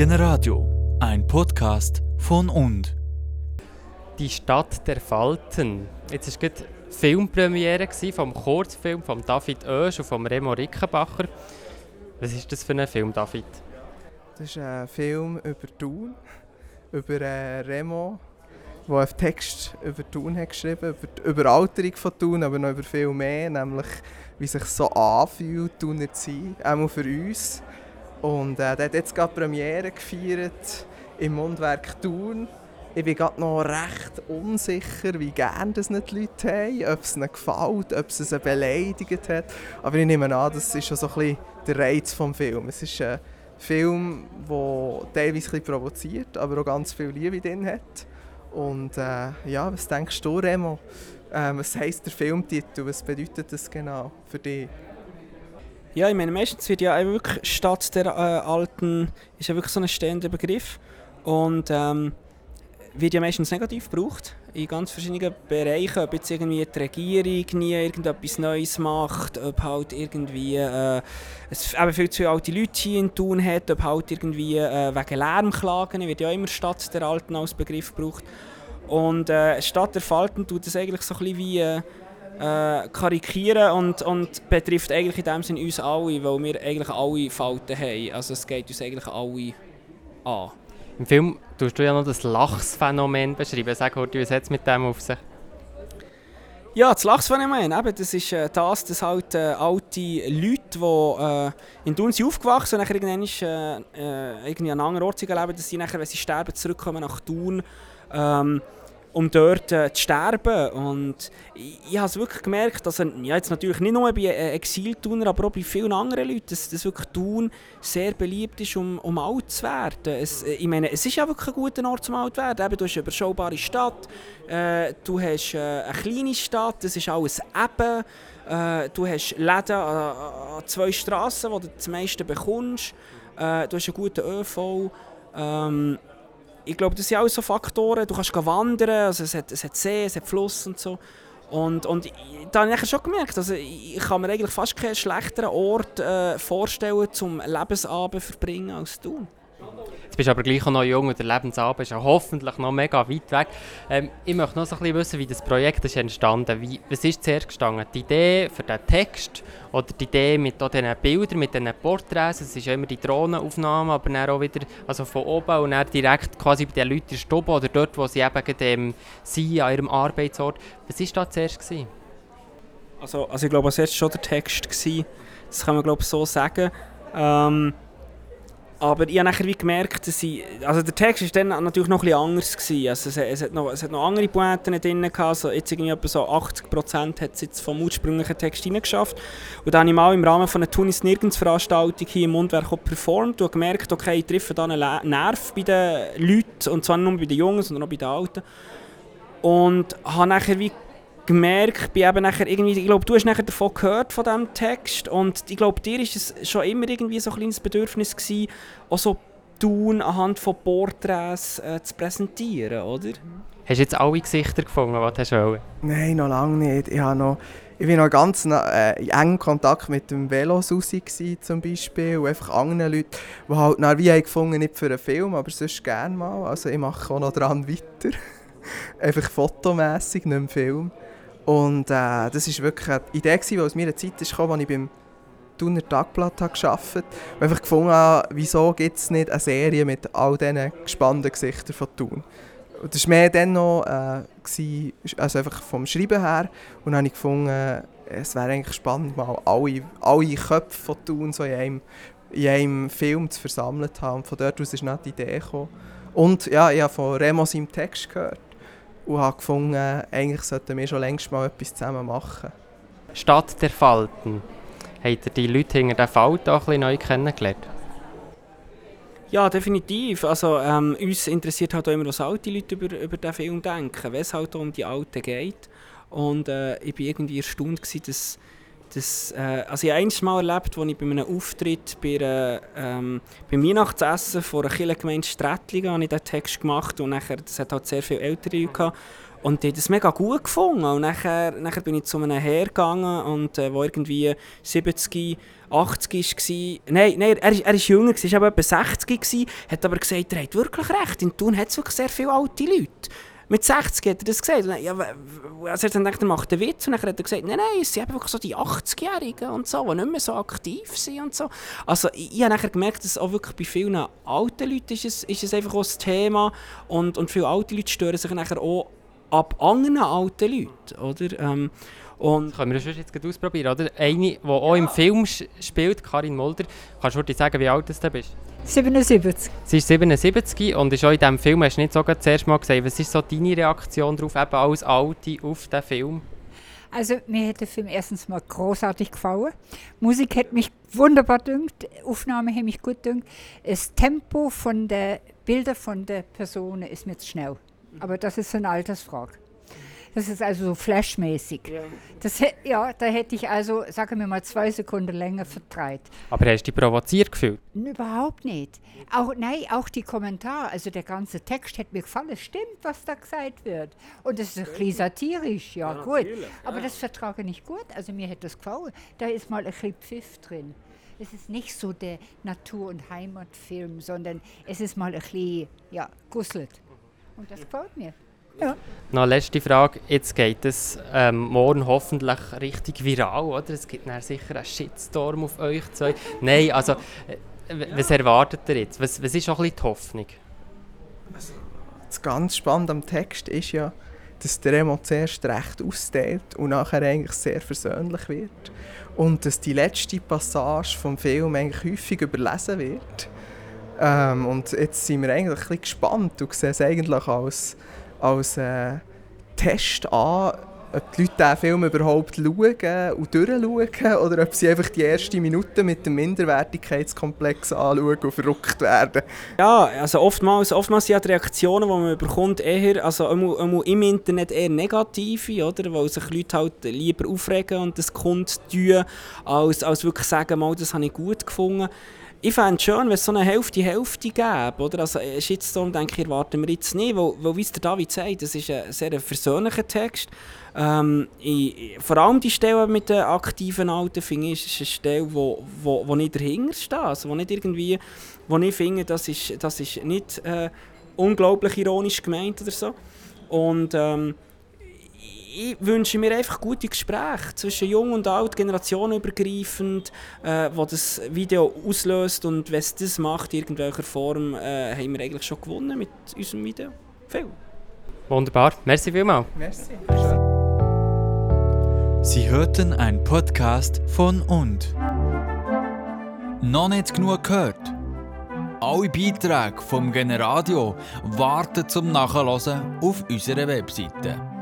Generadio, ein Podcast von und. Die Stadt der Falten. Jetzt war gerade Filmpremiere vom Kurzfilm von David Oesch und von Remo Rickenbacher. Was ist das für ein Film, David? Das ist ein Film über Thun, über äh, Remo, der einen Text über Thun hat geschrieben über die Überalterung von Thun, aber noch über viel mehr, nämlich wie sich so anfühlt, Thuner zu sein, auch für uns. Und äh, der hat jetzt gerade Premiere gefeiert im Mundwerk Thun. Ich bin gerade noch recht unsicher, wie gerne das nicht die Leute haben, ob es ihnen gefällt, ob es sie beleidigt hat. Aber ich nehme an, das ist schon so ein bisschen der Reiz des Films. Es ist ein Film, der teilweise ein provoziert, aber auch ganz viel Liebe drin hat. Und äh, ja, was denkst du, Remo? Ähm, was heisst der Filmtitel? Was bedeutet das genau für dich? Ja, ich meine, meistens wird ja wirklich Stadt der äh, Alten ist ja wirklich so ein stehender Begriff. Und ähm, wird ja meistens negativ gebraucht. In ganz verschiedenen Bereichen, ob jetzt irgendwie die Regierung nie irgendetwas Neues macht, ob halt irgendwie äh, es eben viel zu alte Leute hier in Tun hat, ob halt irgendwie äh, wegen Lärmklagen wird ja immer Stadt der Alten als Begriff gebraucht. Und äh, Stadt der Falten tut das eigentlich so ein bisschen wie äh, karikieren und, und betrifft eigentlich in dem Sinne uns alle, weil wir eigentlich alle Falten haben. Also es geht uns eigentlich alle an. Im Film tust du ja noch das Lachsphänomen beschreiben. Sag heute, was hat es mit dem auf sich? Ja, das Lachsphänomen, eben, das ist äh, das, dass halt äh, alte Leute, die äh, in sind aufgewachsen und nachher irgendwann äh, äh, irgendwie an einem anderen Ort leben, dass sie nachher, wenn sie sterben, zurückkommen nach Thun. Ähm, um dort äh, zu sterben. Und ich, ich habe es wirklich gemerkt, dass ja, jetzt natürlich nicht nur bei äh, Exiltuner, aber auch bei vielen anderen Leuten, dass, dass wirklich Thun sehr beliebt ist, um, um alt zu werden. Es, äh, ich meine, es ist ja wirklich ein guter Ort, um alt zu werden. Eben, du hast eine überschaubare Stadt, äh, du hast äh, eine kleine Stadt, das ist alles eben. Äh, du hast Läden an, an zwei Straßen, wo du das meiste bekommst. Äh, du hast einen guten ÖV. Ähm, ich glaube, das sind alles so Faktoren. Du kannst wandern, also es, hat, es hat See, es hat Fluss und so. Und, und da habe ich schon gemerkt, also ich kann mir eigentlich fast keinen schlechteren Ort äh, vorstellen, zum Lebensabend verbringen als du. Jetzt bist du aber gleich noch jung und der Lebensabend ist ja hoffentlich noch mega weit weg. Ähm, ich möchte noch so ein bisschen wissen, wie das Projekt ist entstanden ist. Was ist zuerst gestanden? Die Idee für den Text oder die Idee mit diesen Bildern, mit diesen Porträts? Es ist ja immer die Drohnenaufnahme, aber dann auch wieder also von oben und dann direkt quasi bei den Leuten in oder dort, wo sie eben ähm, sind, an ihrem Arbeitsort. Was war da zuerst? Gewesen? Also, also ich glaube, es war schon der Text. Gewesen. Das kann man glaube so sagen. Ähm, aber ich habe nachher wie gemerkt, dass ich, also der Text war dann natürlich noch etwas anders. Gewesen. Also es, es, hat noch, es hat noch andere Pointen drin gehabt. Also jetzt irgendwie etwa so 80% hat es jetzt vom ursprünglichen Text hineingeschafft. Und dann habe ich mal im Rahmen einer Tunis Nirgends Veranstaltung hier im Mundwerk performt und gemerkt, okay, ich treffe da einen Nerv bei den Leuten. Und zwar nicht nur bei den Jungen, sondern auch bei den Alten. Und habe nachher wie gemerkt, bin eben nachher irgendwie, ich glaube, du hast nachher davon gehört, von diesem Text und ich glaube, dir war es schon immer irgendwie so ein kleines Bedürfnis gewesen, auch so tun anhand von Porträts äh, zu präsentieren, oder? Hast du jetzt alle Gesichter gefunden, die du wolltest? Nein, noch lange nicht. Ich, habe noch, ich war noch ganz äh, in engen Kontakt mit dem Velosusi zum Beispiel und einfach anderen Leuten, die halt nach wie gefunden nicht für einen Film, aber sonst gerne mal. Also ich mache auch noch daran weiter. einfach fotomässig, nicht im Film. Und äh, das war wirklich eine Idee, die aus meiner Zeit kam, als ich beim Thuner Tagblatt gearbeitet habe. Und einfach gefunden habe, wieso gibt es nicht eine Serie mit all diesen gespannten Gesichtern von Thun. Und das war mehr dann noch, äh, also einfach vom Schreiben her. Und dann habe ich gefunden, es wäre eigentlich spannend, mal alle, alle Köpfe von Thun so in einem, in einem Film zu versammeln. Und von dort aus ist noch die Idee gekommen. Und ja, ich habe von Remo seinem Text gehört und habe gefunden, eigentlich sollten wir schon längst mal etwas zusammen machen. Stadt der Falten. Habt ihr die Leute hinter den Falten auch ein bisschen neu kennengelernt? Ja, definitiv. Also, ähm, uns interessiert halt auch immer, was alte Leute über, über diesen Film denken, wenn es halt um die Alten geht. Und äh, ich war irgendwie erstaunt, gewesen, dass das, äh, also ich habe eines Mal erlebt, als ich bei einem Auftritt bei, äh, ähm, beim Weihnachtsessen vor einer Kirchengemeinde Strättlingen habe ich diesen Text gemacht und nachher, das hat halt sehr viele ältere Leute gehabt. Und die hat es mega gut gefunden. Und nachher, nachher bin ich zu einem Herr gegangen, und, äh, wo irgendwie 70, 80 war. Nein, nein er, ist, er ist jünger, er war etwa 60, gewesen, hat aber gesagt, er hat wirklich recht. In Thun hat es wirklich sehr viele alte Leute. Mit 60 hat er das gesagt. Dann, ja, also er gedacht, er macht einen Witz. Und dann hat er gesagt, nein, nein, es sind wirklich so die 80-Jährigen und so, die nicht mehr so aktiv sind und so. Also ich, ich habe nachher gemerkt, dass auch wirklich bei vielen alten Leuten ist es, ist es einfach auch das Thema. Und, und viele alte Leute stören sich nachher auch ab anderen alten Leuten, oder? Ähm, und können wir das jetzt gerade ausprobieren, oder? Eine, die auch im Film spielt, Karin Mulder. Kannst du dir sagen, wie alt du bist? 77. Sie ist 77 und ist auch in diesem Film, hast du nicht sogar zuerst mal gesagt, was ist so deine Reaktion darauf, eben als Alte auf den Film? Also mir hat der Film erstens mal großartig gefallen. Musik hat mich wunderbar dünkt, Aufnahme hat mich gut dünkt. Das Tempo von der Bilder von der Person ist mir zu schnell. Aber das ist eine Altersfrage. Das ist also so flashmäßig. Ja. Das, ja, da hätte ich also, sagen wir mal, zwei Sekunden länger vertreibt. Aber hast du dich provoziert gefühlt? Überhaupt nicht. Auch, nein, auch die Kommentare, also der ganze Text hat mir gefallen. Stimmt, was da gesagt wird. Und es ist ein bisschen satirisch, ja, ja gut. Aber das vertrage ich nicht gut. Also mir hätte das gefallen. Da ist mal ein bisschen Pfiff drin. Es ist nicht so der Natur- und Heimatfilm, sondern es ist mal ein bisschen, ja, gusselt. Und das gefällt mir. Ja. Noch letzte Frage. Jetzt geht es ähm, morgen hoffentlich richtig viral, oder? Es gibt sicher einen Shitstorm auf euch zwei. Nein, also, äh, was erwartet ihr jetzt? Was, was ist auch ein bisschen die Hoffnung? Also, das ganz Spannende am Text ist ja, dass der Remo zuerst recht austeilt und nachher eigentlich sehr versöhnlich wird. Und dass die letzte Passage vom Film eigentlich häufig überlesen wird. Ähm, und jetzt sind wir eigentlich ein bisschen gespannt und sehen es eigentlich als als äh, Test an, ob die Leute diesen Film überhaupt schauen und durchschauen oder ob sie einfach die ersten Minuten mit dem Minderwertigkeitskomplex anschauen und verrückt werden. Ja, also oftmals, oftmals sind die Reaktionen, die man bekommt, eher, also im Internet eher negative, oder? weil sich Leute halt lieber aufregen und das kundtun, als, als wirklich sagen, mal, das habe ich gut gefunden ich fände es schön, wenn es so eine Hälfte-Hälfte gäbe. Oder? Also, Shitstorm denke ich, erwarten wir jetzt nicht, weil, weil wie es der David sagt, das ist ein sehr versöhnlicher Text. Ähm, ich, vor allem die Stelle mit den aktiven Alten finde ich, ist eine Stelle, wo, wo, wo nicht dahinter steht. Also, wo nicht irgendwie, wo ich finde, das ist, das ist nicht äh, unglaublich ironisch gemeint oder so. Und ähm, ich wünsche mir einfach gute Gespräche zwischen Jung und Alt, generationenübergreifend, äh, wo das Video auslöst und wenn es das macht, in irgendwelcher Form, äh, haben wir eigentlich schon gewonnen mit unserem Video. Viel. Wunderbar. Merci vielmals. Merci. Sie hörten einen Podcast von und. Noch nicht genug gehört? Alle Beiträge vom Generadio warten zum Nachhören auf unserer Webseite